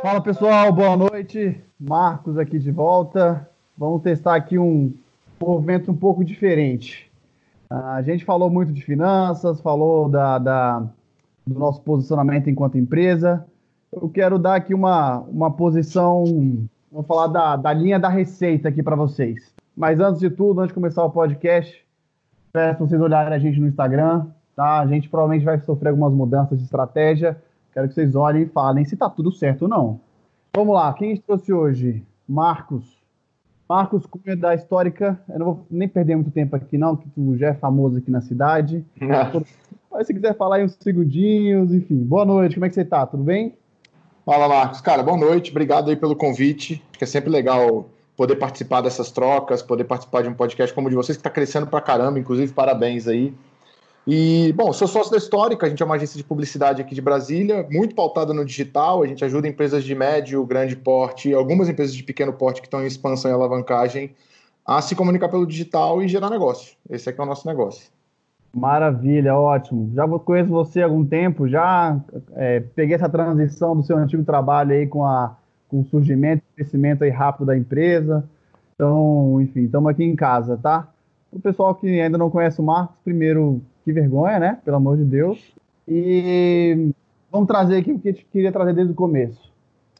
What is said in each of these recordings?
Fala pessoal, boa noite. Marcos aqui de volta. Vamos testar aqui um movimento um pouco diferente. A gente falou muito de finanças, falou da, da do nosso posicionamento enquanto empresa. Eu quero dar aqui uma, uma posição, vamos falar da, da linha da receita aqui para vocês. Mas antes de tudo, antes de começar o podcast, peço vocês olharem a gente no Instagram, tá? A gente provavelmente vai sofrer algumas mudanças de estratégia Quero que vocês olhem e falem se está tudo certo ou não. Vamos lá, quem trouxe hoje? Marcos. Marcos Cunha da Histórica. Eu não vou nem perder muito tempo aqui, não, que tu já é famoso aqui na cidade. Mas se quiser falar aí uns segundinhos, enfim. Boa noite, como é que você está? Tudo bem? Fala, Marcos. Cara, boa noite. Obrigado aí pelo convite. Acho que é sempre legal poder participar dessas trocas, poder participar de um podcast como o de vocês, que está crescendo pra caramba. Inclusive, parabéns aí. E, bom, sou sócio da Histórica, a gente é uma agência de publicidade aqui de Brasília, muito pautada no digital, a gente ajuda empresas de médio, grande porte, algumas empresas de pequeno porte que estão em expansão e alavancagem a se comunicar pelo digital e gerar negócio. Esse aqui é o nosso negócio. Maravilha, ótimo. Já conheço você há algum tempo, já é, peguei essa transição do seu antigo trabalho aí com, a, com o surgimento e crescimento aí rápido da empresa. Então, enfim, estamos aqui em casa, tá? O pessoal que ainda não conhece o Marcos, primeiro, que vergonha, né? Pelo amor de Deus. E vamos trazer aqui o que a gente queria trazer desde o começo.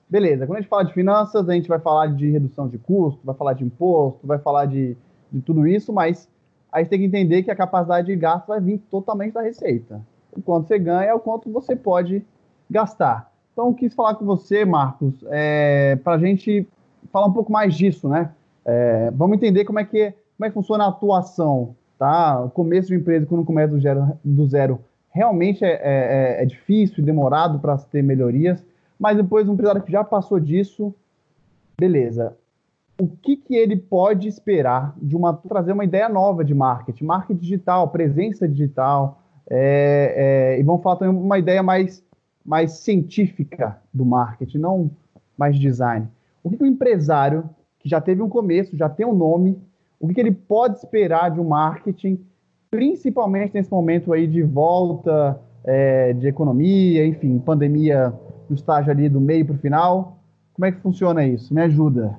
Beleza, quando a gente fala de finanças, a gente vai falar de redução de custo, vai falar de imposto, vai falar de, de tudo isso, mas a gente tem que entender que a capacidade de gasto vai vir totalmente da receita. O quanto você ganha é o quanto você pode gastar. Então, eu quis falar com você, Marcos, é, para a gente falar um pouco mais disso, né? É, vamos entender como é, que, como é que funciona a atuação tá? O começo de empresa, quando começa do zero, do zero realmente é, é, é, é difícil, demorado para ter melhorias, mas depois um empresário que já passou disso, beleza. O que, que ele pode esperar de uma trazer uma ideia nova de marketing, marketing digital, presença digital, é, é, e vamos falar também uma ideia mais, mais científica do marketing, não mais design. O que, que o empresário que já teve um começo, já tem um nome, o que, ele pode esperar de um marketing, principalmente nesse momento aí de volta é, de economia, enfim, pandemia no estágio ali do meio para o final. Como é que funciona isso? Me ajuda.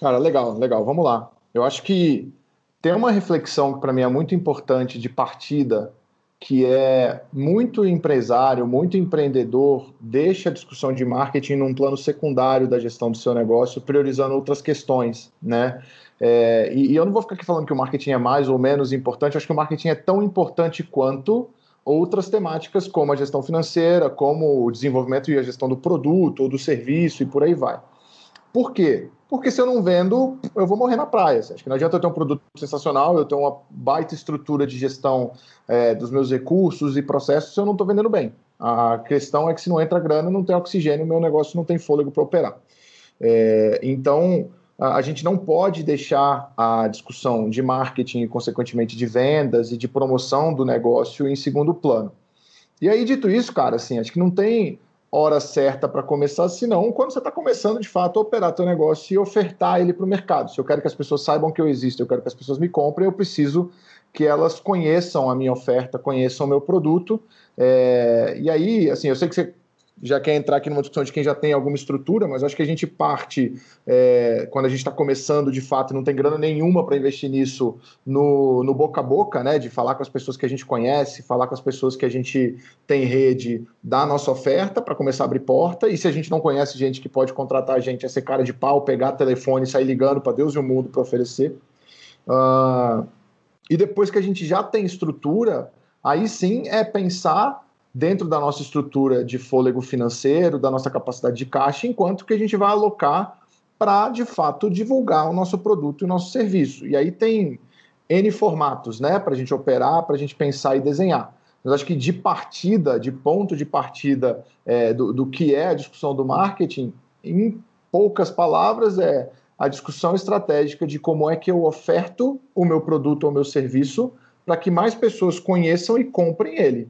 Cara, legal, legal. Vamos lá. Eu acho que tem uma reflexão que para mim é muito importante de partida, que é muito empresário, muito empreendedor deixa a discussão de marketing num plano secundário da gestão do seu negócio, priorizando outras questões, né? É, e, e, eu não vou ficar aqui falando que o marketing é mais ou menos importante, acho que o marketing é tão importante quanto outras temáticas, como a gestão financeira, como o desenvolvimento e a gestão do produto ou do serviço e por aí vai. Por quê? Porque se eu não vendo, eu vou morrer na praia. Acho que não adianta eu ter um produto sensacional, eu ter uma baita estrutura de gestão é, dos meus recursos e processos se eu não estou vendendo bem. A questão é que se não entra grana, não tem oxigênio, meu negócio não tem fôlego para operar. É, então, a gente não pode deixar a discussão de marketing e, consequentemente, de vendas e de promoção do negócio em segundo plano. E aí, dito isso, cara, assim, acho que não tem hora certa para começar, senão quando você está começando de fato a operar teu negócio e ofertar ele para o mercado. Se eu quero que as pessoas saibam que eu existo, eu quero que as pessoas me comprem, eu preciso que elas conheçam a minha oferta, conheçam o meu produto. É... e aí, assim, eu sei que você já quer entrar aqui numa discussão de quem já tem alguma estrutura, mas acho que a gente parte, é, quando a gente está começando de fato e não tem grana nenhuma para investir nisso no, no boca a boca, né? De falar com as pessoas que a gente conhece, falar com as pessoas que a gente tem rede, dar a nossa oferta para começar a abrir porta. E se a gente não conhece gente que pode contratar a gente, é ser cara de pau, pegar telefone sair ligando para Deus e o mundo para oferecer. Uh, e depois que a gente já tem estrutura, aí sim é pensar dentro da nossa estrutura de fôlego financeiro, da nossa capacidade de caixa, enquanto que a gente vai alocar para, de fato, divulgar o nosso produto e o nosso serviço. E aí tem N formatos, né, para a gente operar, para a gente pensar e desenhar. Mas acho que de partida, de ponto de partida é, do, do que é a discussão do marketing, em poucas palavras, é a discussão estratégica de como é que eu oferto o meu produto ou o meu serviço para que mais pessoas conheçam e comprem ele.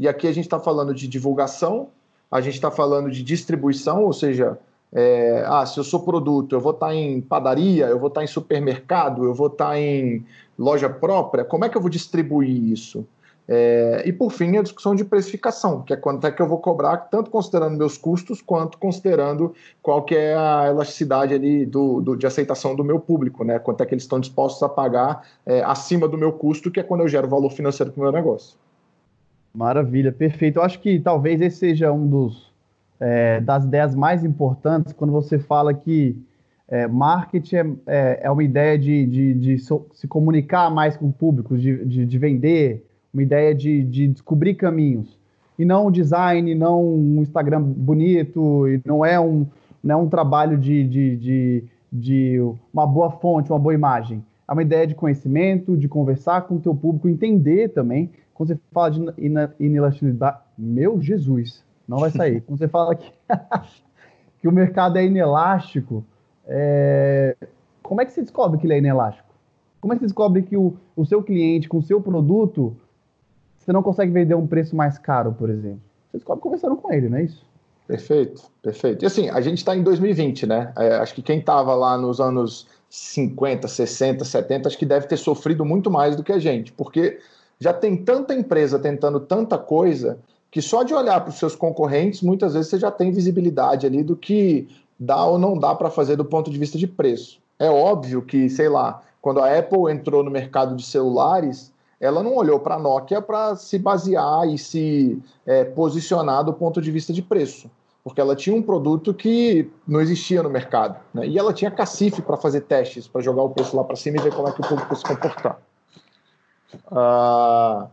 E aqui a gente está falando de divulgação, a gente está falando de distribuição, ou seja, é, ah, se eu sou produto, eu vou estar tá em padaria, eu vou estar tá em supermercado, eu vou estar tá em loja própria, como é que eu vou distribuir isso? É, e por fim, a discussão de precificação, que é quanto é que eu vou cobrar, tanto considerando meus custos, quanto considerando qual que é a elasticidade ali do, do de aceitação do meu público, né? Quanto é que eles estão dispostos a pagar é, acima do meu custo, que é quando eu gero valor financeiro para o meu negócio. Maravilha, perfeito. Eu acho que talvez esse seja um dos é, das ideias mais importantes quando você fala que é, marketing é, é, é, uma ideia de, de, de so, se comunicar mais com o público, de, de, de vender, uma ideia de, de descobrir caminhos. E não design, não um Instagram bonito, e não é um, não é um trabalho de, de, de, de uma boa fonte, uma boa imagem. É uma ideia de conhecimento, de conversar com o teu público, entender também. Quando você fala de inelasticidade, meu Jesus, não vai sair. Quando você fala que, que o mercado é inelástico, é... como é que você descobre que ele é inelástico? Como é que você descobre que o, o seu cliente, com o seu produto, você não consegue vender um preço mais caro, por exemplo. Você descobre conversando com ele, não é isso? Perfeito, perfeito. E assim, a gente está em 2020, né? É, acho que quem estava lá nos anos 50, 60, 70, acho que deve ter sofrido muito mais do que a gente, porque já tem tanta empresa tentando tanta coisa que só de olhar para os seus concorrentes, muitas vezes você já tem visibilidade ali do que dá ou não dá para fazer do ponto de vista de preço. É óbvio que, sei lá, quando a Apple entrou no mercado de celulares, ela não olhou para a Nokia para se basear e se é, posicionar do ponto de vista de preço, porque ela tinha um produto que não existia no mercado. Né? E ela tinha cacife para fazer testes, para jogar o preço lá para cima e ver como é que o público se comportar. Ah,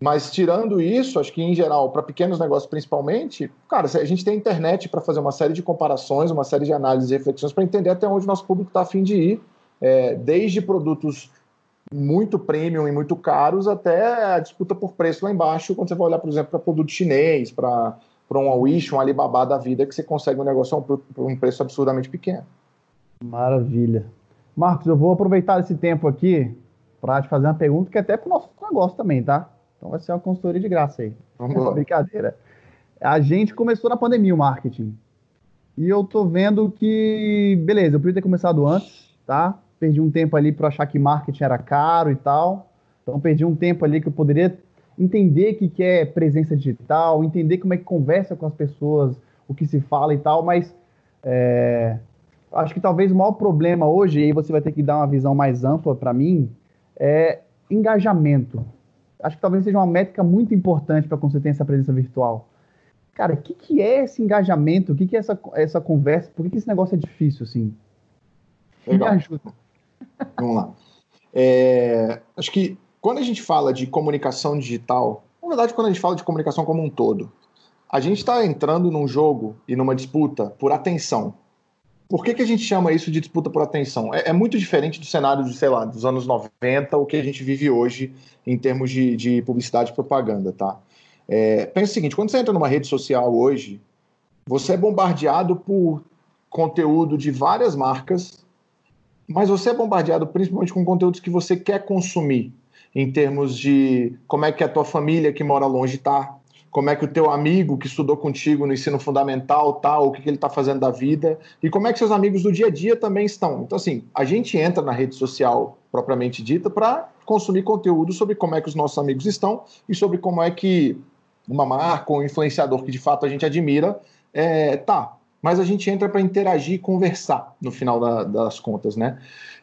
mas tirando isso, acho que em geral, para pequenos negócios principalmente, cara, a gente tem internet para fazer uma série de comparações, uma série de análises e reflexões para entender até onde o nosso público está afim de ir, é, desde produtos muito premium e muito caros, até a disputa por preço lá embaixo, quando você vai olhar, por exemplo, para produto chinês, para um Wish, um Alibaba da vida, que você consegue um negócio a um, um preço absurdamente pequeno. Maravilha. Marcos, eu vou aproveitar esse tempo aqui para te fazer uma pergunta que é até para o nosso negócio também, tá? Então vai ser uma consultoria de graça aí. Vamos lá. Brincadeira. A gente começou na pandemia o marketing. E eu tô vendo que, beleza, eu podia ter começado antes, tá? perdi um tempo ali para achar que marketing era caro e tal. Então perdi um tempo ali que eu poderia entender o que, que é presença digital, entender como é que conversa com as pessoas, o que se fala e tal, mas é, acho que talvez o maior problema hoje, e aí você vai ter que dar uma visão mais ampla para mim, é engajamento. Acho que talvez seja uma métrica muito importante para quando você tem essa presença virtual. Cara, o que, que é esse engajamento? O que, que é essa, essa conversa? Por que, que esse negócio é difícil assim? Legal. Me ajuda. Vamos lá. É, acho que quando a gente fala de comunicação digital, na verdade, quando a gente fala de comunicação como um todo, a gente está entrando num jogo e numa disputa por atenção. Por que, que a gente chama isso de disputa por atenção? É, é muito diferente do cenário de, sei lá, dos anos 90, o que a gente vive hoje em termos de, de publicidade e propaganda, tá? É, pensa o seguinte, quando você entra numa rede social hoje, você é bombardeado por conteúdo de várias marcas mas você é bombardeado principalmente com conteúdos que você quer consumir, em termos de como é que a tua família que mora longe está, como é que o teu amigo que estudou contigo no ensino fundamental tá, o que, que ele está fazendo da vida, e como é que seus amigos do dia a dia também estão. Então, assim, a gente entra na rede social propriamente dita para consumir conteúdo sobre como é que os nossos amigos estão e sobre como é que uma marca ou um influenciador que de fato a gente admira é, tá mas a gente entra para interagir e conversar no final da, das contas, né?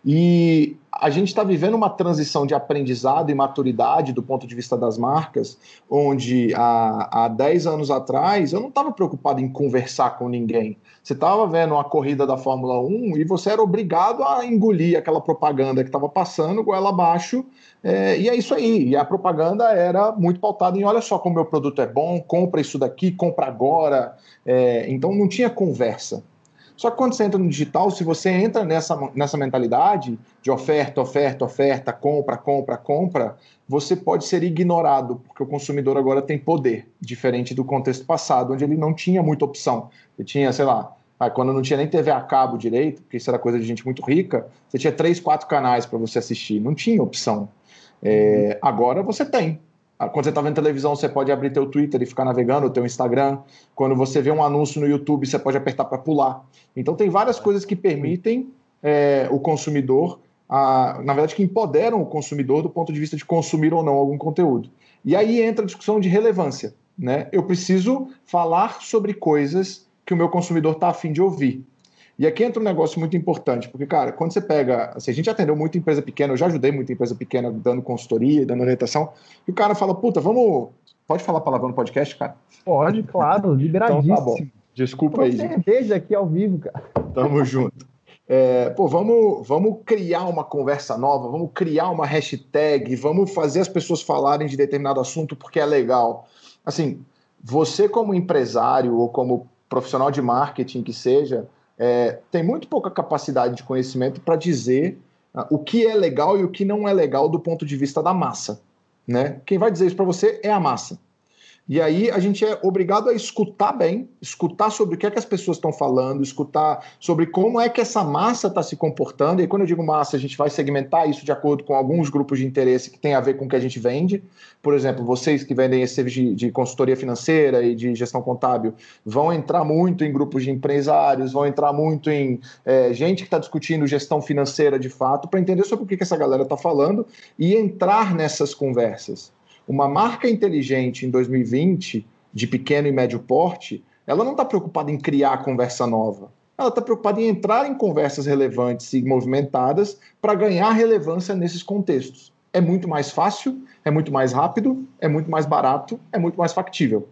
E a gente está vivendo uma transição de aprendizado e maturidade do ponto de vista das marcas, onde há, há 10 anos atrás eu não estava preocupado em conversar com ninguém. Você estava vendo uma corrida da Fórmula 1 e você era obrigado a engolir aquela propaganda que estava passando, goela abaixo, é, e é isso aí. E a propaganda era muito pautada em: olha só como meu produto é bom, compra isso daqui, compra agora. É, então não tinha conversa. Só que quando você entra no digital, se você entra nessa, nessa mentalidade de oferta, oferta, oferta, compra, compra, compra, você pode ser ignorado, porque o consumidor agora tem poder, diferente do contexto passado, onde ele não tinha muita opção. Ele tinha, sei lá, quando não tinha nem TV a cabo direito, porque isso era coisa de gente muito rica, você tinha três, quatro canais para você assistir, não tinha opção. É, agora você tem. Ah, quando você está vendo televisão, você pode abrir teu Twitter e ficar navegando, teu Instagram. Quando você vê um anúncio no YouTube, você pode apertar para pular. Então tem várias coisas que permitem é, o consumidor, a, na verdade, que empoderam o consumidor do ponto de vista de consumir ou não algum conteúdo. E aí entra a discussão de relevância. Né? Eu preciso falar sobre coisas que o meu consumidor está afim de ouvir. E aqui entra um negócio muito importante, porque, cara, quando você pega. Assim, a gente atendeu muita empresa pequena, eu já ajudei muita empresa pequena dando consultoria, dando orientação, e o cara fala, puta, vamos. Pode falar palavrão no podcast, cara? Pode, claro, liberadíssimo. Então, tá bom. Desculpa aí. cerveja aqui ao vivo, cara. Tamo junto. É, pô, vamos, vamos criar uma conversa nova, vamos criar uma hashtag, vamos fazer as pessoas falarem de determinado assunto porque é legal. Assim, você como empresário ou como profissional de marketing que seja, é, tem muito pouca capacidade de conhecimento para dizer uh, o que é legal e o que não é legal do ponto de vista da massa. Né? Quem vai dizer isso para você é a massa. E aí a gente é obrigado a escutar bem, escutar sobre o que é que as pessoas estão falando, escutar sobre como é que essa massa está se comportando. E quando eu digo massa, a gente vai segmentar isso de acordo com alguns grupos de interesse que tem a ver com o que a gente vende. Por exemplo, vocês que vendem esse serviço de, de consultoria financeira e de gestão contábil vão entrar muito em grupos de empresários, vão entrar muito em é, gente que está discutindo gestão financeira de fato, para entender sobre o que, que essa galera está falando e entrar nessas conversas. Uma marca inteligente em 2020, de pequeno e médio porte, ela não está preocupada em criar conversa nova. Ela está preocupada em entrar em conversas relevantes e movimentadas para ganhar relevância nesses contextos. É muito mais fácil, é muito mais rápido, é muito mais barato, é muito mais factível.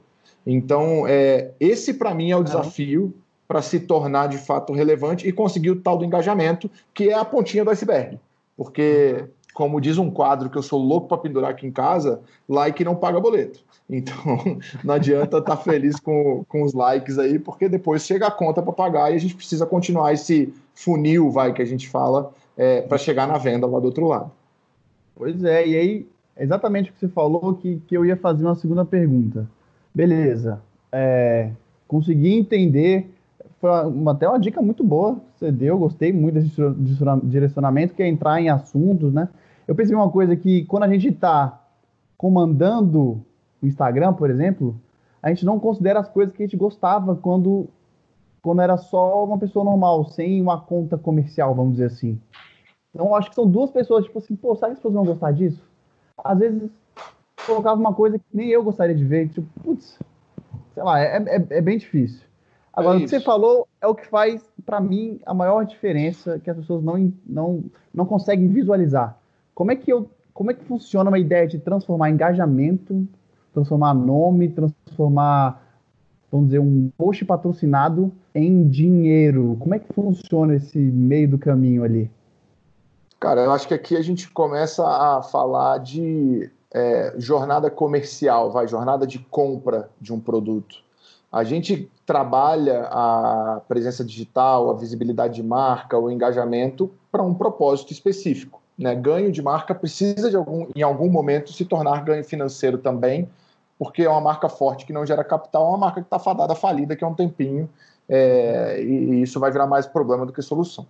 Então, é, esse para mim é o desafio para se tornar de fato relevante e conseguir o tal do engajamento, que é a pontinha do iceberg. Porque como diz um quadro que eu sou louco para pendurar aqui em casa, like não paga boleto. Então, não adianta estar tá feliz com, com os likes aí, porque depois chega a conta para pagar e a gente precisa continuar esse funil, vai, que a gente fala, é, para chegar na venda lá do outro lado. Pois é, e aí, exatamente o que você falou, que, que eu ia fazer uma segunda pergunta. Beleza, é, consegui entender, foi uma, até uma dica muito boa que você deu, gostei muito desse direcionamento, que é entrar em assuntos, né? Eu pensei uma coisa que quando a gente está comandando o Instagram, por exemplo, a gente não considera as coisas que a gente gostava quando, quando era só uma pessoa normal, sem uma conta comercial, vamos dizer assim. Então, acho que são duas pessoas, tipo assim, pô, sabe que as pessoas vão gostar disso? Às vezes, colocava uma coisa que nem eu gostaria de ver, tipo, putz, sei lá, é, é, é bem difícil. Agora, é o que você falou é o que faz, para mim, a maior diferença que as pessoas não, não, não conseguem visualizar. Como é que eu, como é que funciona uma ideia de transformar engajamento, transformar nome, transformar, vamos dizer, um post patrocinado em dinheiro? Como é que funciona esse meio do caminho ali? Cara, eu acho que aqui a gente começa a falar de é, jornada comercial, vai, jornada de compra de um produto. A gente trabalha a presença digital, a visibilidade de marca, o engajamento para um propósito específico. Né? Ganho de marca precisa, de algum, em algum momento, se tornar ganho financeiro também, porque é uma marca forte que não gera capital, é uma marca que está fadada falida, que é um tempinho, é, e, isso vai virar mais problema do que solução.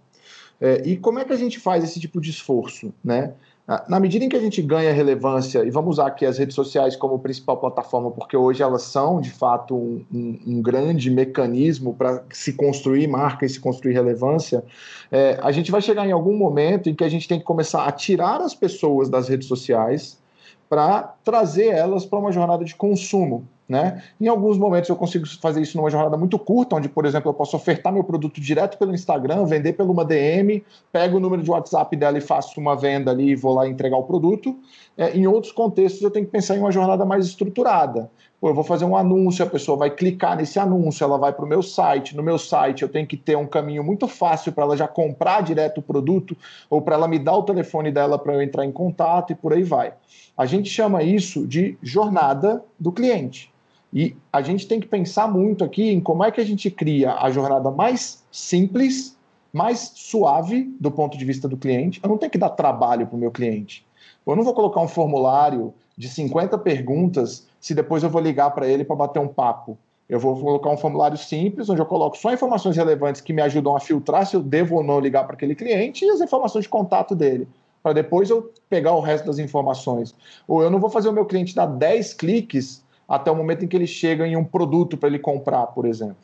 É, e como é que a gente faz esse tipo de esforço? Né? Ah, na medida em que a gente ganha relevância, e vamos usar aqui as redes sociais como principal plataforma, porque hoje elas são, de fato, um, um, um grande mecanismo para se construir marca e se construir relevância, é, a gente vai chegar em algum momento em que a gente tem que começar a tirar as pessoas das redes sociais para trazer elas para uma jornada de consumo. Né? Em alguns momentos eu consigo fazer isso numa jornada muito curta, onde, por exemplo, eu posso ofertar meu produto direto pelo Instagram, vender pelo uma DM, pego o número de WhatsApp dela e faço uma venda ali e vou lá entregar o produto. É, em outros contextos eu tenho que pensar em uma jornada mais estruturada. Pô, eu vou fazer um anúncio, a pessoa vai clicar nesse anúncio, ela vai para o meu site. No meu site eu tenho que ter um caminho muito fácil para ela já comprar direto o produto ou para ela me dar o telefone dela para eu entrar em contato e por aí vai. A gente chama isso de jornada do cliente. E a gente tem que pensar muito aqui em como é que a gente cria a jornada mais simples, mais suave do ponto de vista do cliente. Eu não tenho que dar trabalho para o meu cliente. Eu não vou colocar um formulário de 50 perguntas se depois eu vou ligar para ele para bater um papo. Eu vou colocar um formulário simples, onde eu coloco só informações relevantes que me ajudam a filtrar se eu devo ou não ligar para aquele cliente e as informações de contato dele, para depois eu pegar o resto das informações. Ou eu não vou fazer o meu cliente dar 10 cliques até o momento em que ele chega em um produto para ele comprar, por exemplo.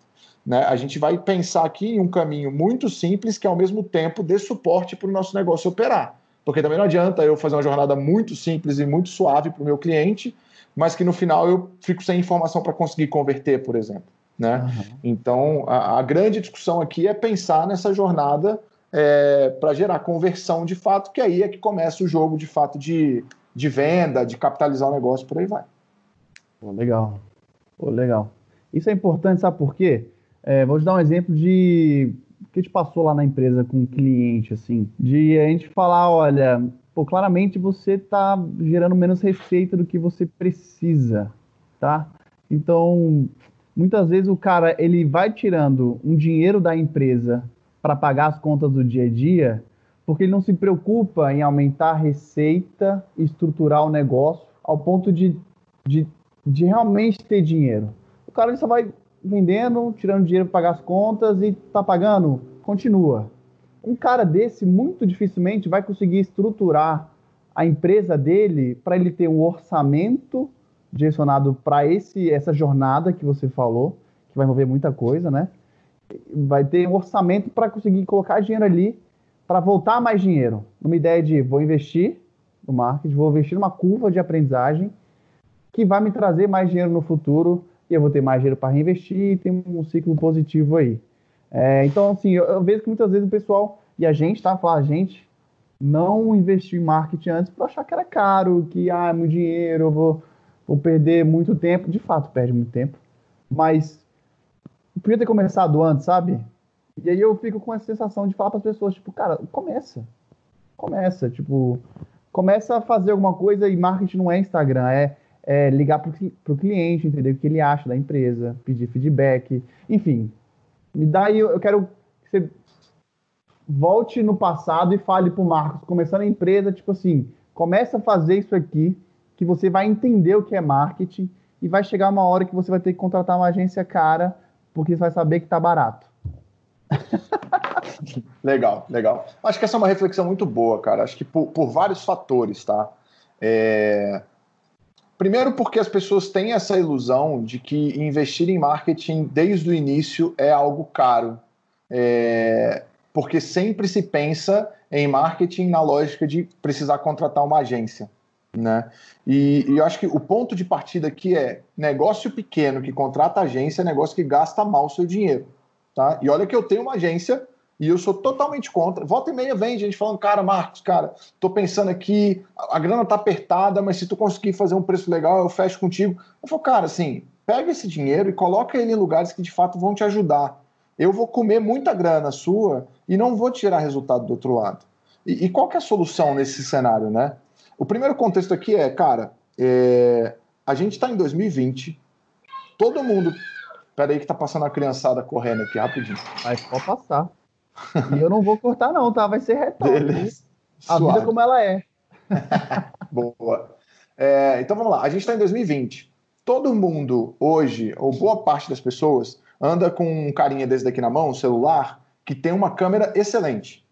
Né? A gente vai pensar aqui em um caminho muito simples que, ao mesmo tempo, dê suporte para o nosso negócio operar. Porque também não adianta eu fazer uma jornada muito simples e muito suave para o meu cliente, mas que no final eu fico sem informação para conseguir converter, por exemplo. Né? Uhum. Então, a, a, grande discussão aqui é pensar nessa jornada é, para gerar conversão de fato, que aí é que começa o jogo de fato de, de venda, de capitalizar o negócio, por aí vai. Pô, legal. Pô, legal. Isso é importante, sabe por quê? É, vou te dar um exemplo de que a gente passou lá na empresa com um cliente, assim, de a gente falar, olha, pô, claramente você está gerando menos receita do que você precisa, tá? Então, muitas vezes o cara ele vai tirando um dinheiro da empresa para pagar as contas do dia a dia, porque ele não se preocupa em aumentar a receita estruturar o negócio ao ponto de, de, de realmente ter dinheiro. O cara ele só vai vendendo, tirando dinheiro para pagar as contas e tá pagando, continua. Um cara desse muito dificilmente vai conseguir estruturar a empresa dele para ele ter um orçamento direcionado para esse essa jornada que você falou, que vai envolver muita coisa, né? Vai ter um orçamento para conseguir colocar dinheiro ali para voltar mais dinheiro. Uma ideia de vou investir no marketing, vou investir numa curva de aprendizagem que vai me trazer mais dinheiro no futuro e eu vou ter mais dinheiro para reinvestir e tem um ciclo positivo aí. É, então, assim, eu, eu, vejo que muitas vezes o pessoal, e a gente, tá? Falar, a gente não investiu em marketing antes por achar que era caro, que, ah, é muito dinheiro, eu vou, vou perder muito tempo. De fato, perde muito tempo. Mas podia ter começado antes, sabe? E aí eu fico com essa sensação de falar para as pessoas, tipo, cara, começa. Começa, tipo, começa a fazer alguma coisa e marketing não é Instagram, é é, ligar para o cliente, entender o que ele acha da empresa, pedir feedback, enfim. Me dá aí, eu quero que você volte no passado e fale para o Marcos, começando a empresa, tipo assim, começa a fazer isso aqui, que você vai entender o que é marketing e vai chegar uma hora que você vai ter que contratar uma agência cara, porque você vai saber que está barato. legal, legal. Acho que essa é uma reflexão muito boa, cara. Acho que por, por vários fatores, tá? É, Primeiro, porque as pessoas têm essa ilusão de que investir em marketing desde o início é algo caro. É... Porque sempre se pensa em marketing na lógica de precisar contratar uma agência. Né? E, e eu acho que o ponto de partida aqui é negócio pequeno que contrata agência é negócio que gasta mal o seu dinheiro. Tá? E olha que eu tenho uma agência e eu sou totalmente contra. Volta e meia vem gente falando, cara, Marcos, cara, tô pensando aqui, a grana tá apertada, mas se tu conseguir fazer um preço legal, eu fecho contigo. Eu falo, cara, assim, pega esse dinheiro e coloca ele em lugares que de fato vão te ajudar. Eu vou comer muita grana sua e não vou tirar resultado do outro lado. E, e qual que é a solução nesse cenário, né? O primeiro contexto aqui é, cara, é, a gente está em 2020, todo mundo. Peraí que tá passando a criançada correndo aqui rapidinho. Mas pode passar. E eu não vou cortar, não, tá? Vai ser retorno. Beleza. A Suave. vida como ela é. Boa. É, então vamos lá. A gente está em 2020. Todo mundo hoje, ou boa parte das pessoas, anda com um carinha desse daqui na mão, um celular, que tem uma câmera excelente.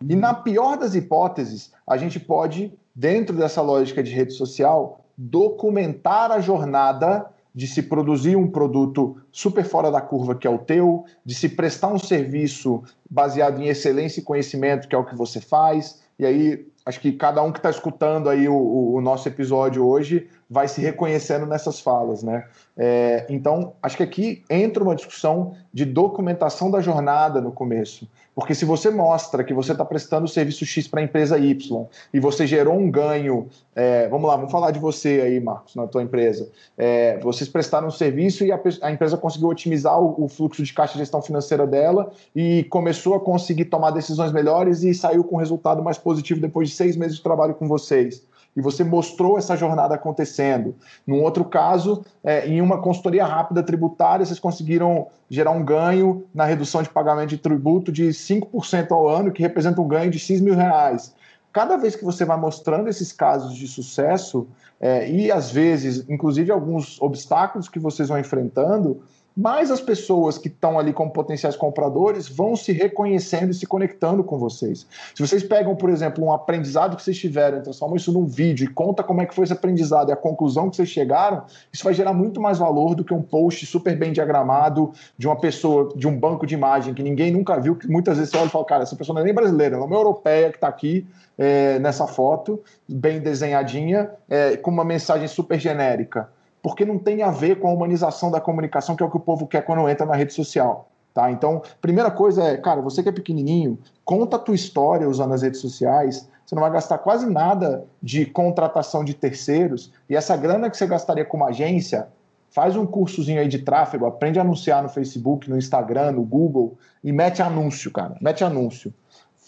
E na pior das hipóteses, a gente pode, dentro dessa lógica de rede social, documentar a jornada de se produzir um produto super fora da curva, que é o teu, de se prestar um serviço baseado em excelência e conhecimento, que é o que você faz. E aí, acho que cada um que está escutando aí o, o, nosso episódio hoje vai se reconhecendo nessas falas, né? É, então, acho que aqui entra uma discussão de documentação da jornada no começo. Porque se você mostra que você está prestando o serviço X para a empresa Y e você gerou um ganho, é, vamos lá, vamos falar de você aí, Marcos, na tua empresa. É, vocês prestaram um serviço e a, a empresa conseguiu otimizar o, o, fluxo de caixa de gestão financeira dela e começou a conseguir tomar decisões melhores e saiu com um resultado mais positivo depois de seis meses de trabalho com vocês e você mostrou essa jornada acontecendo. Num outro caso, é, em uma consultoria rápida tributária, vocês conseguiram gerar um ganho na redução de pagamento de tributo de 5% ao ano, que representa um ganho de X mil reais. Cada vez que você vai mostrando esses casos de sucesso, é, e às vezes, inclusive, alguns obstáculos que vocês vão enfrentando, mais as pessoas que estão ali como potenciais compradores vão se reconhecendo e se conectando com vocês. Se vocês pegam, por exemplo, um aprendizado que vocês tiveram, transformam isso num vídeo e conta como é que foi esse aprendizado e a conclusão que vocês chegaram, isso vai gerar muito mais valor do que um post super bem diagramado de uma pessoa, de um banco de imagem que ninguém nunca viu, que muitas vezes você olha e fala, cara, essa pessoa não é nem brasileira, ela é uma europeia que está aqui é, nessa foto, bem desenhadinha, é, com uma mensagem super genérica porque não tem a ver com a humanização da comunicação, que é o que o povo quer quando entra na rede social. Tá? Então, primeira coisa é, cara, você que é pequenininho, conta a tua história usando as redes sociais, você não vai gastar quase nada de contratação de terceiros, e essa grana que você gastaria com uma agência, faz um cursozinho aí de tráfego, aprende a anunciar no Facebook, no Instagram, no Google, e mete anúncio, cara, mete anúncio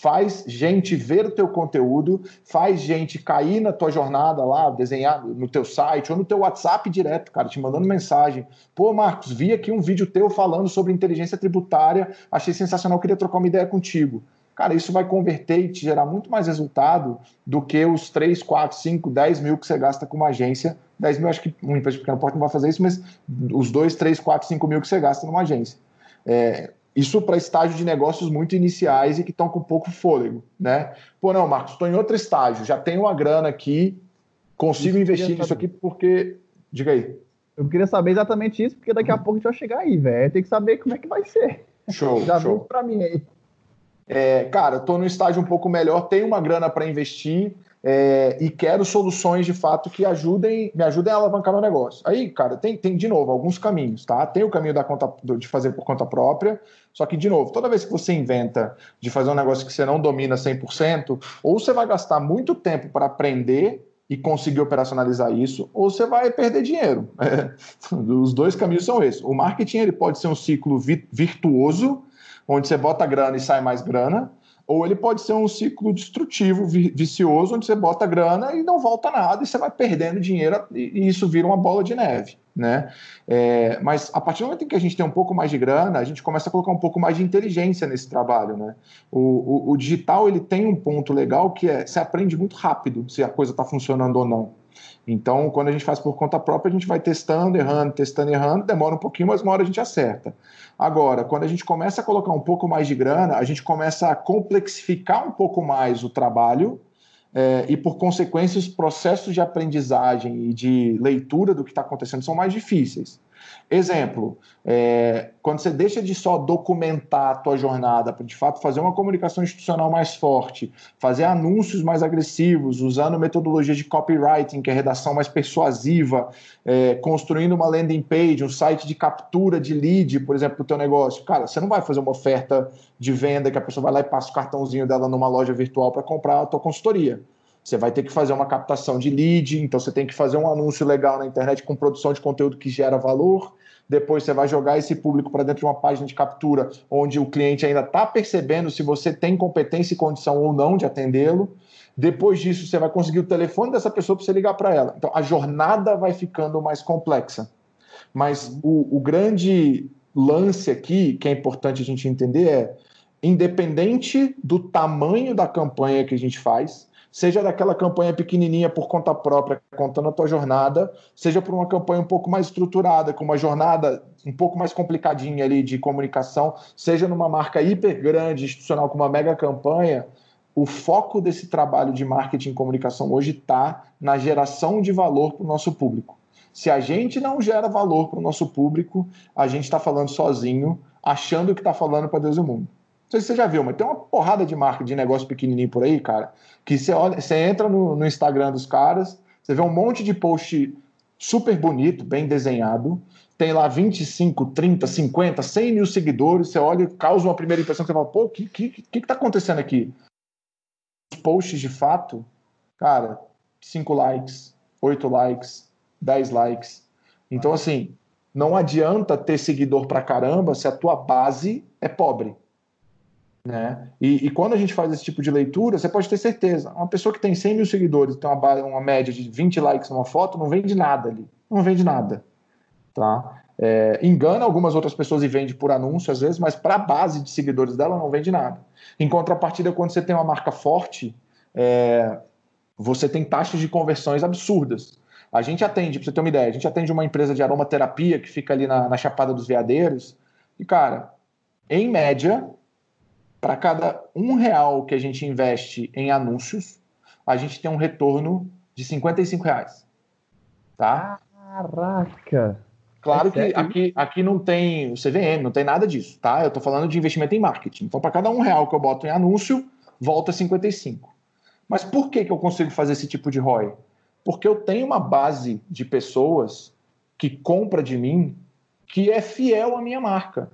faz gente ver o teu conteúdo, faz gente cair na tua jornada lá, desenhar no teu site ou no teu WhatsApp direto, cara, te mandando mensagem. Pô, Marcos, vi aqui um vídeo teu falando sobre inteligência tributária, achei sensacional, queria trocar uma ideia contigo. Cara, isso vai converter e te gerar muito mais resultado do que os 3, 4, 5, 10 mil que você gasta com uma agência. 10 mil, acho que uma empresa pequena porta não vai fazer isso, mas os 2, 3, 4, 5 mil que você gasta numa agência. É, isso para estágio de negócios muito iniciais e que estão com pouco fôlego, né? Pô, não, Marcos, estou em outro estágio, já tenho uma grana aqui, consigo isso investir nisso aqui porque. Diga aí. Eu queria saber exatamente isso, porque daqui a pouco a gente vai chegar aí, velho. Tem que saber como é que vai ser. Show. já show. para mim aí. É, cara, estou no estágio um pouco melhor, tenho uma grana para investir, é, e quero soluções de fato que ajudem, me ajudem a alavancar meu negócio. Aí, cara, tem, tem de novo alguns caminhos, tá? Tem o caminho da conta, de fazer por conta própria, só que, de novo, toda vez que você inventa de fazer um negócio que você não domina 100%, ou você vai gastar muito tempo para aprender e conseguir operacionalizar isso, ou você vai perder dinheiro. É, os dois caminhos são esses. O marketing ele pode ser um ciclo virtuoso, onde você bota grana e sai mais grana, ou ele pode ser um ciclo destrutivo, vicioso, onde você bota grana e não volta nada, e você vai perdendo dinheiro e isso vira uma bola de neve. Né? É, mas a partir do momento em que a gente tem um pouco mais de grana, a gente começa a colocar um pouco mais de inteligência nesse trabalho. Né? O, o, o digital ele tem um ponto legal que é você aprende muito rápido se a coisa está funcionando ou não. Então, quando a gente faz por conta própria, a gente vai testando, errando, testando, errando, demora um pouquinho, mas uma hora a gente acerta. Agora, quando a gente começa a colocar um pouco mais de grana, a gente começa a complexificar um pouco mais o trabalho é, e, por consequência, os processos de aprendizagem e de leitura do que está acontecendo são mais difíceis. Exemplo, é, quando você deixa de só documentar a tua jornada para de fato fazer uma comunicação institucional mais forte, fazer anúncios mais agressivos, usando metodologia de copywriting, que é redação mais persuasiva, é, construindo uma landing page, um site de captura de lead, por exemplo, para o teu negócio. Cara, você não vai fazer uma oferta de venda que a pessoa vai lá e passa o cartãozinho dela numa loja virtual para comprar a tua consultoria. Você vai ter que fazer uma captação de lead, então você tem que fazer um anúncio legal na internet com produção de conteúdo que gera valor. Depois você vai jogar esse público para dentro de uma página de captura, onde o cliente ainda está percebendo se você tem competência e condição ou não de atendê-lo. Depois disso, você vai conseguir o telefone dessa pessoa para você ligar para ela. Então, a jornada vai ficando mais complexa. Mas o, o grande lance aqui, que é importante a gente entender, é independente do tamanho da campanha que a gente faz, seja daquela campanha pequenininha por conta própria, contando a tua jornada, seja por uma campanha um pouco mais estruturada, com uma jornada um pouco mais complicadinha ali de comunicação, seja numa marca hiper grande, institucional, com uma mega campanha, o foco desse trabalho de marketing e comunicação hoje está na geração de valor para o nosso público. Se a gente não gera valor para o nosso público, a gente está falando sozinho, achando que está falando para Deus e o mundo sei se você já viu, mas tem uma porrada de marca de negócio pequenininho por aí, cara, que você, olha, você entra no, no Instagram dos caras, você vê um monte de post super bonito, bem desenhado, tem lá 25, 30, 50, 100 mil seguidores, você olha e causa uma primeira impressão, você fala, pô, o que, que, que, que tá acontecendo aqui? Os posts de fato, cara, 5 likes, 8 likes, 10 likes. Então, assim, não adianta ter seguidor pra caramba se a tua base é pobre. Né? E, e, quando a gente faz esse tipo de leitura, você pode ter certeza, uma pessoa que tem 100 mil seguidores, tem uma, uma média de 20 likes numa foto, não vende nada ali, não vende nada. Tá? É, engana algumas outras pessoas e vende por anúncio às vezes, mas para a base de seguidores dela não vende nada. Em contrapartida, quando você tem uma marca forte, é, você tem taxas de conversões absurdas. A gente atende, pra você ter uma ideia, a gente atende uma empresa de aromaterapia que fica ali na, na Chapada dos Veadeiros. E, cara, em média, para cada um real que a gente investe em anúncios, a gente tem um retorno de 55 reais. Tá? Caraca! Claro é que aqui, aqui não tem o CVM, não tem nada disso, tá? Eu estou falando de investimento em marketing. Então, para cada um real que eu boto em anúncio, volta 55. Mas por que, que eu consigo fazer esse tipo de ROI? Porque eu tenho uma base de pessoas que compra de mim que é fiel à minha marca.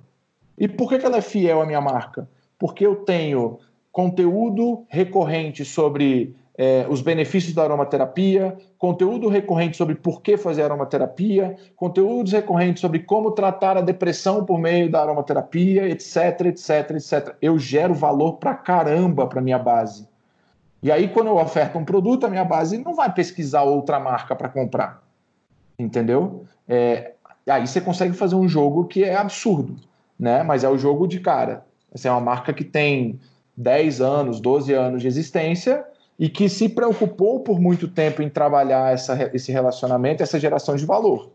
E por que, que ela é fiel à minha marca? Porque eu tenho conteúdo recorrente sobre é, os benefícios da aromaterapia, conteúdo recorrente sobre por que fazer aromaterapia, conteúdos recorrentes sobre como tratar a depressão por meio da aromaterapia, etc, etc, etc. Eu gero valor pra caramba para minha base. E aí, quando eu oferto um produto, a minha base não vai pesquisar outra marca para comprar. Entendeu? É, aí você consegue fazer um jogo que é absurdo, né? Mas é o jogo de cara. Essa é uma marca que tem 10 anos, 12 anos de existência e que se preocupou por muito tempo em trabalhar essa, esse relacionamento, essa geração de valor.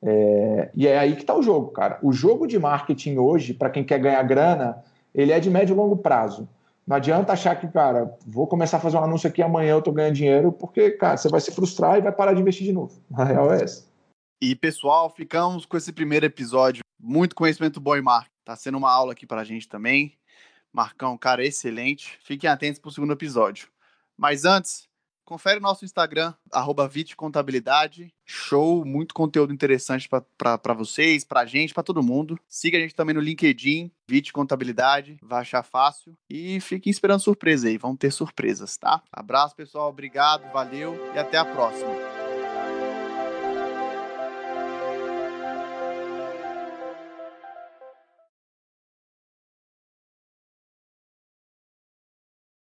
É, e é aí que está o jogo, cara. O jogo de marketing hoje, para quem quer ganhar grana, ele é de médio e longo prazo. Não adianta achar que, cara, vou começar a fazer um anúncio aqui amanhã eu estou ganhando dinheiro, porque, cara, você vai se frustrar e vai parar de investir de novo. A real é essa. E, pessoal, ficamos com esse primeiro episódio. Muito conhecimento bom em marketing. Tá sendo uma aula aqui para a gente também. Marcão, cara, excelente. Fiquem atentos para o segundo episódio. Mas antes, confere o nosso Instagram, arroba. Show, muito conteúdo interessante para vocês, para a gente, para todo mundo. Siga a gente também no LinkedIn, Vit Contabilidade, vai achar fácil. E fiquem esperando surpresa aí, vão ter surpresas, tá? Abraço, pessoal, obrigado, valeu e até a próxima.